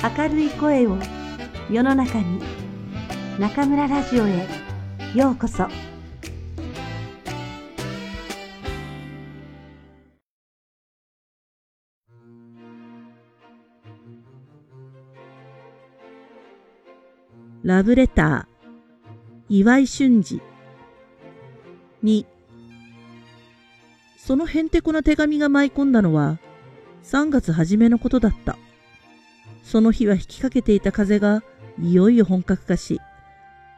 明るい声を世の中に中村ラジオへようこそ。ラブレター岩井俊二。にそのへんてこな手紙が舞い込んだのは3月初めのことだった。その日は吹きかけていた風がいよいよ本格化し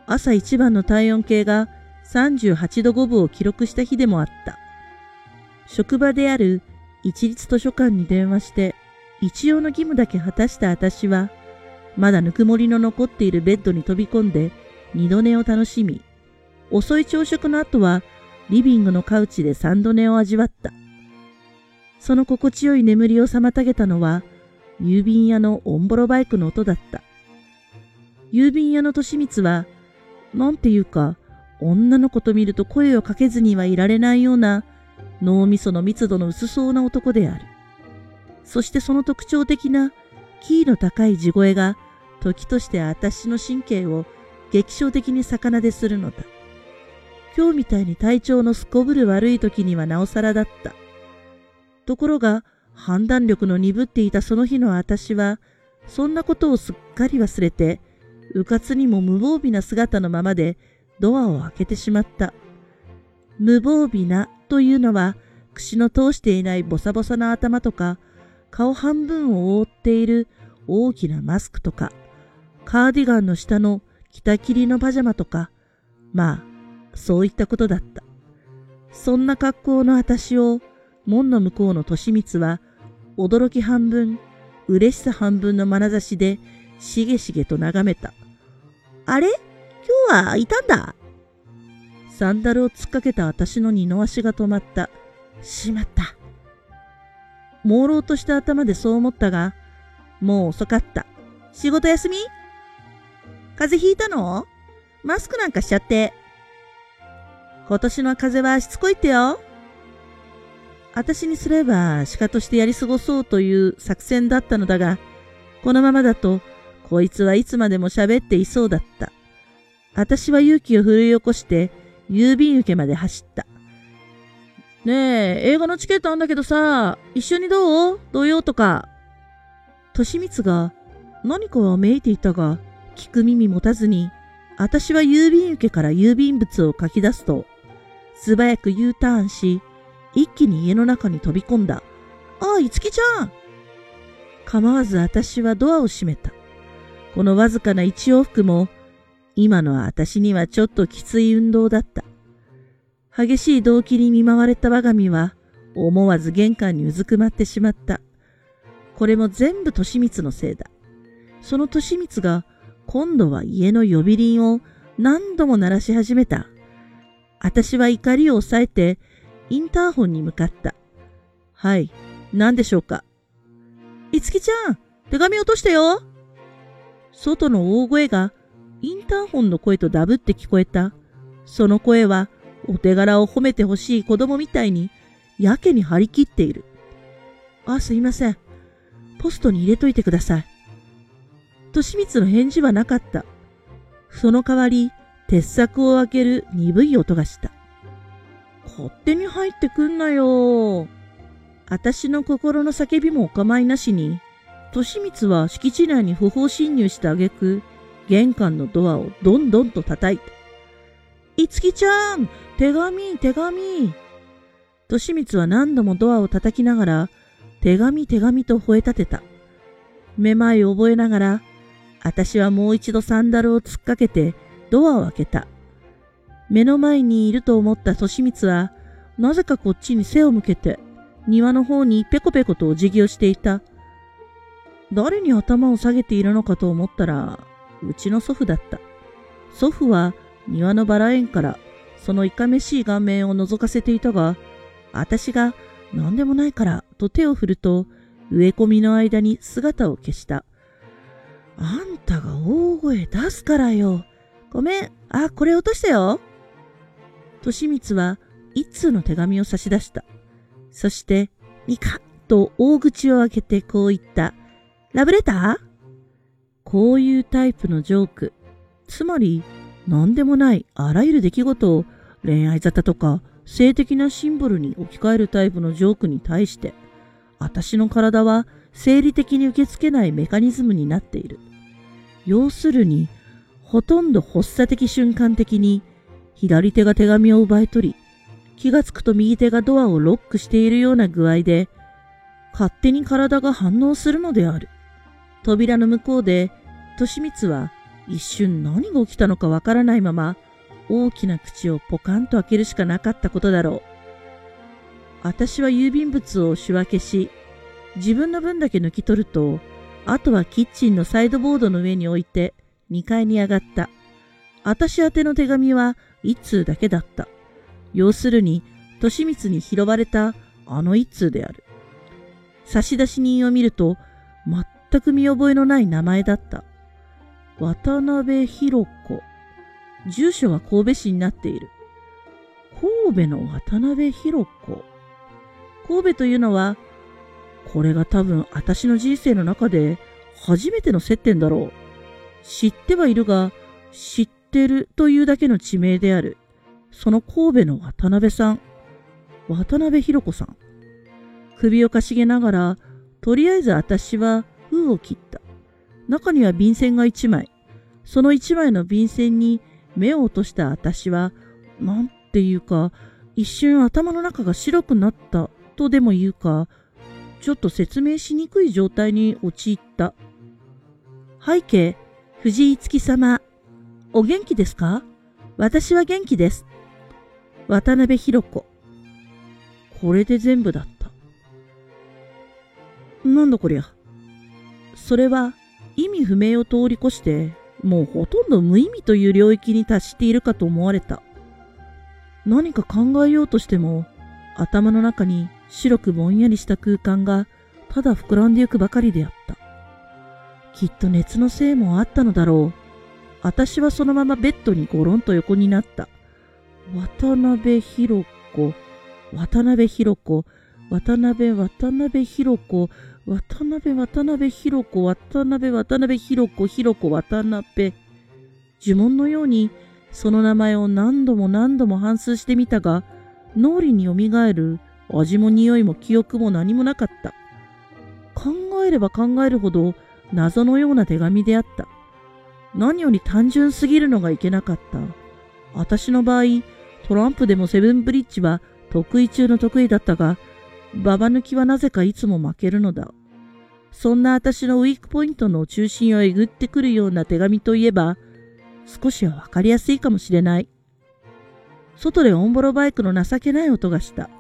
朝一番の体温計が38度5分を記録した日でもあった職場である一律図書館に電話して一応の義務だけ果たした私はまだぬくもりの残っているベッドに飛び込んで二度寝を楽しみ、遅い朝食の後はリビングのカウチで三度寝を味わった。その心地よい眠りを妨げたのは、郵便屋のオンボロバイクの音だった。郵便屋の利光は、なんていうか、女の子と見ると声をかけずにはいられないような脳みその密度の薄そうな男である。そしてその特徴的なキーの高い地声が時として私の神経を劇象的に魚でするのだ。今日みたいに体調のすこぶる悪い時にはなおさらだった。ところが、判断力の鈍っていたその日の私は、そんなことをすっかり忘れて、うかつにも無防備な姿のままでドアを開けてしまった。無防備なというのは、口の通していないボサボサな頭とか、顔半分を覆っている大きなマスクとか、カーディガンの下の北切りのパジャマとか、まあ、そういったことだった。そんな格好の私を、門の向こうの利光は、驚き半分、嬉しさ半分の眼差しで、しげしげと眺めた。あれ？今日はいたんだ？サンダルを突っかけた私の二の足が止まった。しまった。朦朧とした頭でそう思ったが、もう遅かった。仕事休み？風邪ひいたの？マスクなんかしちゃって。今年の風邪はしつこいってよ。私にすれば鹿としてやり過ごそうという作戦だったのだが、このままだと、こいつはいつまでも喋っていそうだった。私は勇気を振り起こして、郵便受けまで走った。ねえ、映画のチケットあんだけどさ、一緒にどう？土曜とか。としみつが何かはめいていたが、聞く耳持たずに、私は郵便受けから郵便物を書き出すと、素早く U ターンし、一気に家の中に飛び込んだ。ああ、いつきちゃん構わず私はドアを閉めた。このわずかな一往復も、今のは私にはちょっときつい運動だった。激しい動機に見舞われた我が身は、思わず玄関にうずくまってしまった。これも全部利光のせいだ。その利光が今度は家の呼び鈴を何度も鳴らし始めた。私は怒りを抑えてインターホンに向かった。はい、何でしょうか？いつきちゃん、手紙落としてよ。外の大声がインターホンの声とダブって聞こえた。その声はお手柄を褒めてほしい子供みたいにやけに張り切っている。あ、すいません。ポストに入れといてください。利光の返事はなかった。その代わり、鉄柵を開ける鈍い音がした。勝手に入ってくんなよ。私の心の叫びもお構いなしに、利光は敷地内に不法侵入した挙句、玄関のドアをどんどんと叩いた。いつきちゃん手紙手紙利光は何度もドアを叩きながら、手紙手紙と吠え立てた。めまいを覚えながら、私はもう一度サンダルを突っかけてドアを開けた。目の前にいると思った利光は、なぜかこっちに背を向けて、庭の方にペコペコとお辞儀をしていた。誰に頭を下げているのかと思ったら、うちの祖父だった。祖父は庭のバラ園からそのいかめしい顔面を覗かせていたが、私が何でもないからと手を振ると、植え込みの間に姿を消した。あんたが大声出すからよ。ごめん。あ、これ落としたよ。としみつは一通の手紙を差し出した。そして、ニカと大口を開けてこう言った。ラブレター？こういうタイプのジョーク、つまり何でもないあらゆる出来事を恋愛沙汰とか性的なシンボルに置き換えるタイプのジョークに対して、私の体は生理的に受け付けないメカニズムになっている。要するに、ほとんど発作的瞬間的に左手が手紙を奪い取り、気がつくと右手がドアをロックしているような具合で、勝手に体が反応するのである。扉の向こうで、利光は一瞬何が起きたのかわからないまま、大きな口をポカンと開けるしかなかったことだろう。私は郵便物を仕分けし、自分の分だけ抜き取ると、あとはキッチンのサイドボードの上に置いて2階に上がった。私宛ての手紙は一通だけだった。要するに、利光に拾われたあの一通である。差出人を見ると、全く見覚えのない名前だった。渡辺博子。住所は神戸市になっている。神戸の渡辺博子。神戸というのは、これが多分私の人生の中で初めての接点だろう。知ってはいるが、知ってるというだけの地名である。その神戸の渡辺さん。渡辺博子さん。首をかしげながら、とりあえず私は封を切った。中には便箋が一枚。その一枚の便箋に目を落とした私は、なんていうか、一瞬頭の中が白くなったとでも言うか、ちょっと説明しにくい状態に陥った。背景、藤井月様。お元気ですか？私は元気です。渡辺博子。これで全部だった。なんだこりゃ。それは意味不明を通り越して、もうほとんど無意味という領域に達しているかと思われた。何か考えようとしても、頭の中に白くぼんやりした空間がただ膨らんでゆくばかりであった。きっと熱のせいもあったのだろう。私はそのままベッドにゴロンと横になった。渡辺博子、渡辺博子、渡辺渡辺博子、渡辺渡辺博子、渡辺渡辺博子、博子渡辺。呪文のようにその名前を何度も何度も反数してみたが、脳裏によみがえる味も匂いも記憶も何もなかった。考えれば考えるほど謎のような手紙であった。何より単純すぎるのがいけなかった。私の場合、トランプでもセブンブリッジは得意中の得意だったが、ババ抜きはなぜかいつも負けるのだ。そんな私のウィークポイントの中心をえぐってくるような手紙といえば、少しはわかりやすいかもしれない。外でオンボロバイクの情けない音がした。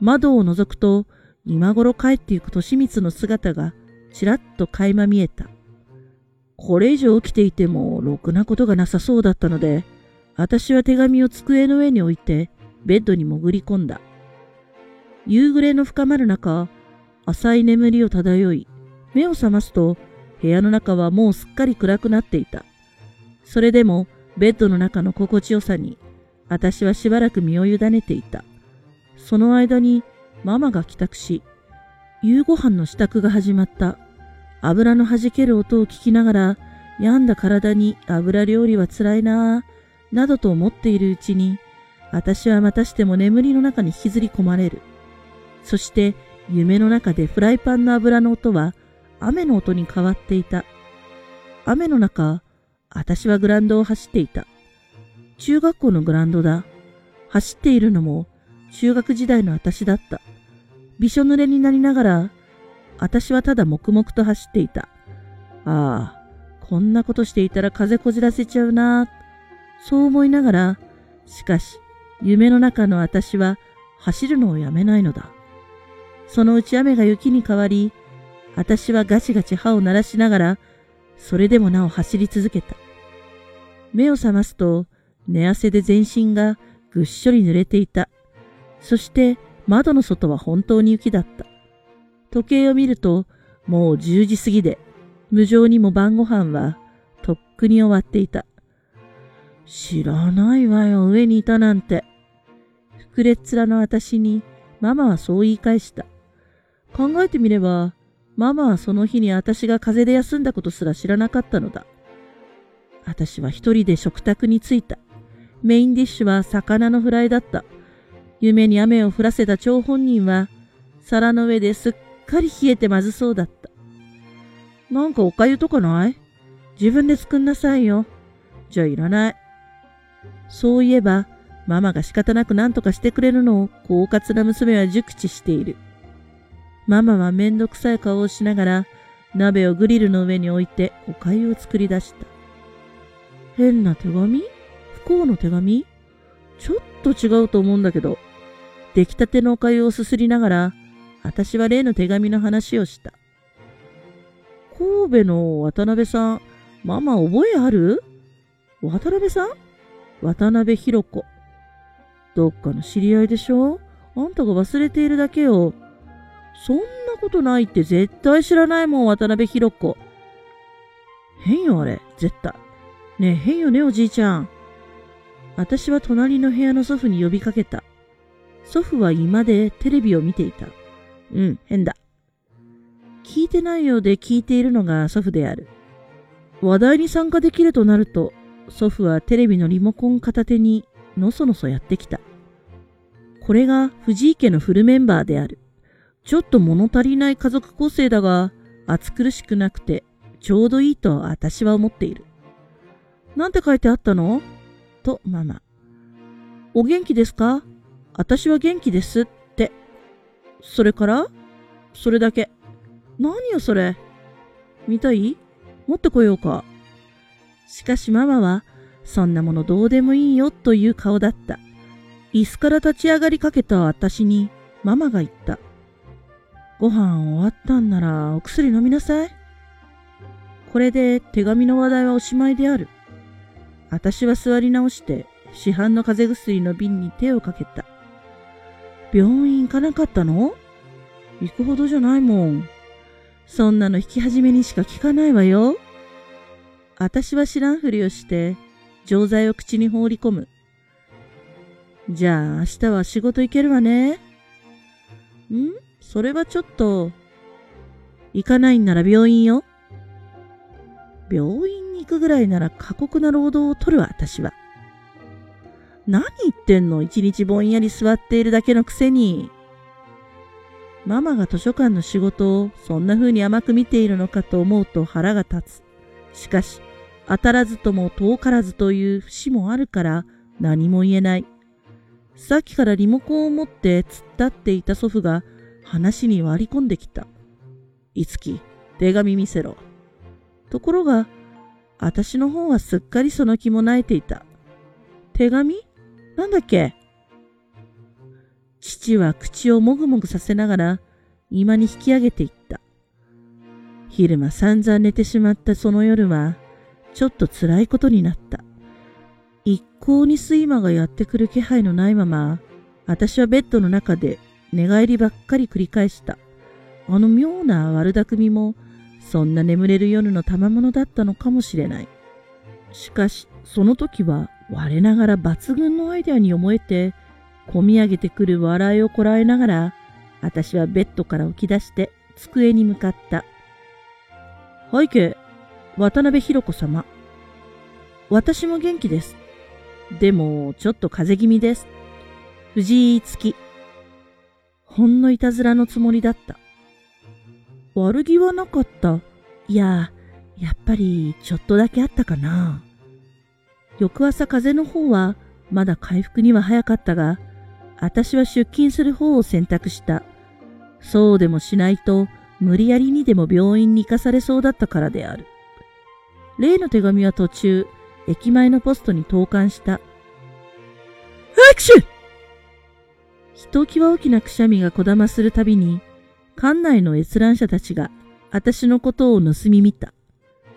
窓を覗くと、今頃帰ってゆく利光の姿がちらっと垣間見えた。これ以上起きていてもろくなことがなさそうだったので、私は手紙を机の上に置いてベッドに潜り込んだ。夕暮れの深まる中、浅い眠りを漂い、目を覚ますと部屋の中はもうすっかり暗くなっていた。それでもベッドの中の心地よさに私はしばらく身を委ねていた。その間にママが帰宅し、夕ご飯の支度が始まった。油の弾ける音を聞きながら、病んだ体に油料理は辛いなぁ、などと思っているうちに、私はまたしても眠りの中に引きずり込まれる。そして夢の中でフライパンの油の音は雨の音に変わっていた。雨の中、私はグランドを走っていた。中学校のグランドだ。走っているのも中学時代の私だった。びしょ濡れになりながら、私はただ黙々と走っていた。ああ、こんなことしていたら風こじらせちゃうな。そう思いながら、しかし、夢の中の私は走るのをやめないのだ。そのうち雨が雪に変わり、私はガチガチ歯を鳴らしながら、それでもなお走り続けた。目を覚ますと、寝汗で全身がぐっしょり濡れていた。そして窓の外は本当に雪だった。時計を見るともう10時過ぎで、無情にも晩ご飯はとっくに終わっていた。知らないわよ、上にいたなんて。膨れっ面の私にママはそう言い返した。考えてみれば、ママはその日に私が風邪で休んだことすら知らなかったのだ。私は一人で食卓に着いた。メインディッシュは魚のフライだった。夢に雨を降らせた張本人は、皿の上ですっかり冷えてまずそうだった。なんかおかゆとかない？自分で作んなさいよ。じゃあいらない。そういえば、ママが仕方なく何とかしてくれるのを、狡猾な娘は熟知している。ママはめんどくさい顔をしながら、鍋をグリルの上に置いてお粥を作り出した。変な手紙？不幸の手紙？ちょっと違うと思うんだけど。出来たてのお粥をすすりながら、私は例の手紙の話をした。神戸の渡辺さん、ママ覚えある？渡辺さん？渡辺博子。どっかの知り合いでしょ？あんたが忘れているだけよ。そんなことないって絶対知らないもん、渡辺博子。変よ、あれ、絶対。ねえ、変よね、おじいちゃん。私は隣の部屋の祖父に呼びかけた。祖父は居間でテレビを見ていた。うん、変だ。聞いてないようで聞いているのが祖父である。話題に参加できるとなると、祖父はテレビのリモコン片手にのそのそやってきた。これが藤井家のフルメンバーである。ちょっと物足りない家族構成だが、暑苦しくなくてちょうどいいと私は思っている。なんて書いてあったの？とママ。お元気ですか？私は元気です。それから？それだけ。何よそれ？見たい？持ってこようか。しかしママは、そんなものどうでもいいよという顔だった。椅子から立ち上がりかけた私にママが言った。ご飯終わったんならお薬飲みなさい。これで手紙の話題はおしまいである。私は座り直して市販の風邪薬の瓶に手をかけた。病院行かなかったの？行くほどじゃないもん。そんなの引き始めにしか聞かないわよ。私は知らんふりをして、錠剤を口に放り込む。じゃあ明日は仕事行けるわね。ん？それはちょっと。行かないんなら病院よ。病院に行くぐらいなら過酷な労働を取るわ、私は。何言ってんの？一日ぼんやり座っているだけのくせに。ママが図書館の仕事をそんな風に甘く見ているのかと思うと腹が立つ。しかし、当たらずとも遠からずという節もあるから何も言えない。さっきからリモコンを持って突っ立っていた祖父が話に割り込んできた。いつき、手紙見せろ。ところが、私の方はすっかりその気もなえていた。手紙？なんだっけ？父は口をもぐもぐさせながら居間に引き上げていった。昼間散々寝てしまったその夜は、ちょっと辛いことになった。一向に睡魔がやってくる気配のないまま、私はベッドの中で寝返りばっかり繰り返した。あの妙な悪巧みも、そんな眠れる夜の賜物だったのかもしれない。しかし、その時は我ながら抜群のアイデアに思えて、こみ上げてくる笑いをこらえながら、私はベッドから起き出して机に向かった。背景、渡辺博子様。私も元気です。でも、ちょっと風邪気味です。藤井月。ほんのいたずらのつもりだった。悪気はなかった。いや、やっぱりちょっとだけあったかな。翌朝風の方はまだ回復には早かったが、私は出勤する方を選択した。そうでもしないと、無理やりにでも病院に行かされそうだったからである。例の手紙は途中、駅前のポストに投函した。アクションひときわ大きなくしゃみがこだまするたびに、館内の閲覧者たちが私のことを盗み見た。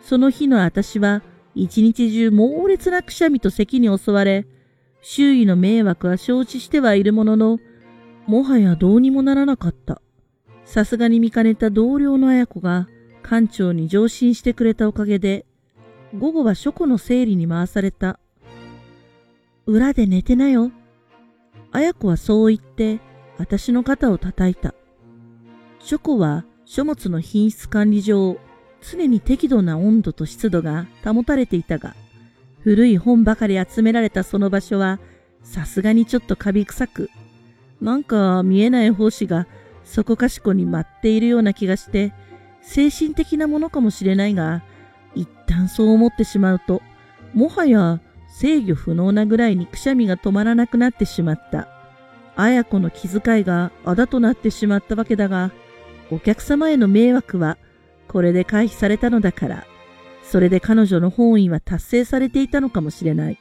その日の私は一日中猛烈なくしゃみと咳に襲われ、周囲の迷惑は承知してはいるものの、もはやどうにもならなかった。さすがに見かねた同僚の綾子が館長に上申してくれたおかげで、午後は書庫の整理に回された。裏で寝てなよ。綾子はそう言って、私の肩を叩いた。書庫は書物の品質管理上、常に適度な温度と湿度が保たれていたが、古い本ばかり集められたその場所は、さすがにちょっとカビ臭く、なんか見えない胞子がそこかしこに舞っているような気がして、精神的なものかもしれないが、一旦そう思ってしまうと、もはや制御不能なぐらいにくしゃみが止まらなくなってしまった。綾子の気遣いがあだとなってしまったわけだが、お客様への迷惑はこれで回避されたのだから、それで彼女の本意は達成されていたのかもしれない。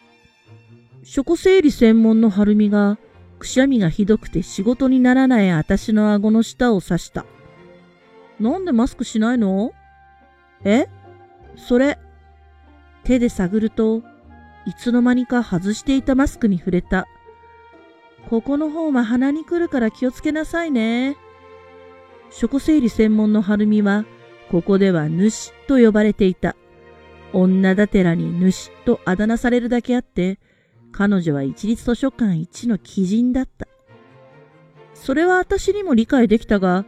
食整理専門の晴美が、くしゃみがひどくて仕事にならない私の顎の下を刺した。なんでマスクしないの？え？それ？手で探ると、いつの間にか外していたマスクに触れた。ここの方は鼻に来るから気をつけなさいね。食整理専門の晴美は、ここでは主と呼ばれていた。女だてらに主とあだ名されるだけあって、彼女は一律図書館一の奇人だった。それは私にも理解できたが、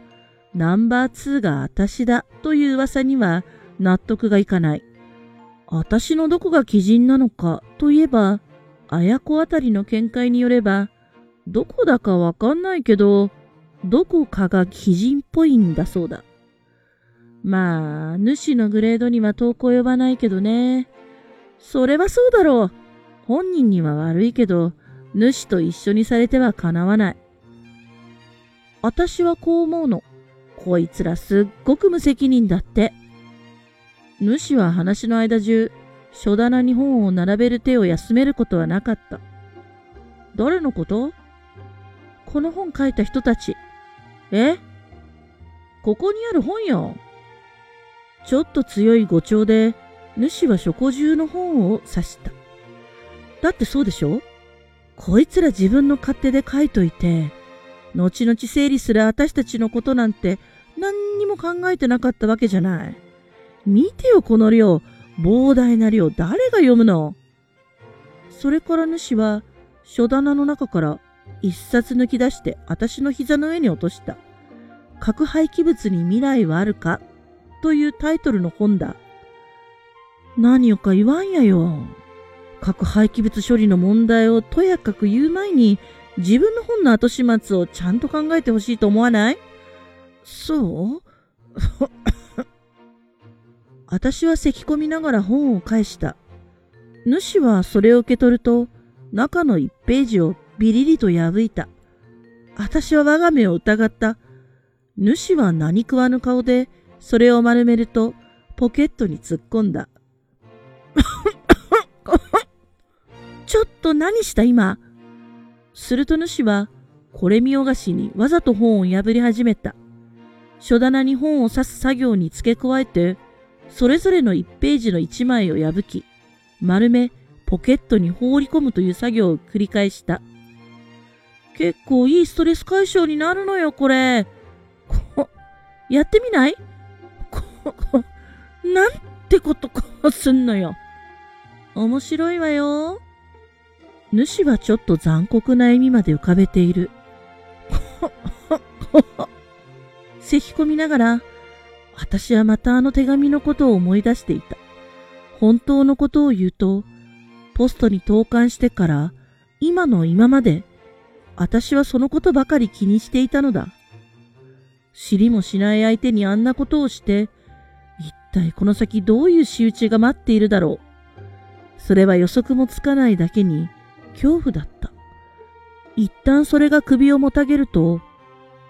ナンバー2が私だという噂には納得がいかない。私のどこが奇人なのかといえば、綾子あたりの見解によれば、どこだかわかんないけど、どこかが奇人っぽいんだそうだ。まあ、主のグレードには遠く及ばないけどね。それはそうだろう。本人には悪いけど、主と一緒にされてはかなわない。私はこう思うの。こいつらすっごく無責任だって。主は話の間中、書棚に本を並べる手を休めることはなかった。誰のこと？この本書いた人たち。え？ここにある本よ。ちょっと強い語調で、主は書庫中の本を指した。だってそうでしょ？こいつら自分の勝手で書いといて、後々整理する私たちのことなんて何にも考えてなかったわけじゃない。見てよこの量、膨大な量、誰が読むの？それから主は書棚の中から一冊抜き出して私の膝の上に落とした。核廃棄物に未来はあるか？というタイトルの本だ。何をか言わんやよ。核廃棄物処理の問題をとやかく言う前に、自分の本の後始末をちゃんと考えてほしいと思わない？そう？私は咳き込みながら本を返した。主はそれを受け取ると、中の一ページをビリリと破いた。私は我が目を疑った。主は何食わぬ顔で、それを丸めると、ポケットに突っ込んだ。ちょっと何した今？すると主は、これ見よがしにわざと本を破り始めた。書棚に本を刺す作業に付け加えて、それぞれの1ページの1枚を破き、丸め、ポケットに放り込むという作業を繰り返した。結構いいストレス解消になるのよ、これ。こ、やってみない、なんてことこうすんのよ。面白いわよ。主はちょっと残酷な笑みまで浮かべている。咳き込みながら、私はまたあの手紙のことを思い出していた。本当のことを言うと、ポストに投函してから、今の今まで、私はそのことばかり気にしていたのだ。知りもしない相手にあんなことをして、体この先どういう仕打ちが待っているだろう。それは予測もつかないだけに恐怖だった。一旦それが首をもたげると、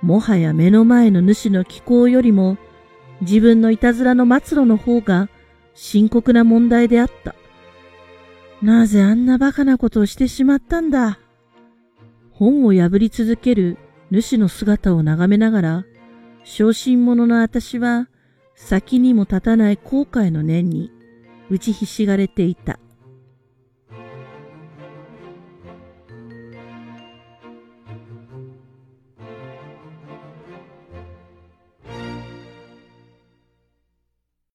もはや目の前の主の気候よりも自分のいたずらの末路の方が深刻な問題であった。なぜあんな馬鹿なことをしてしまったんだ。本を破り続ける主の姿を眺めながら、小心者の私は先にも立たない後悔の念に打ちひしがれていた。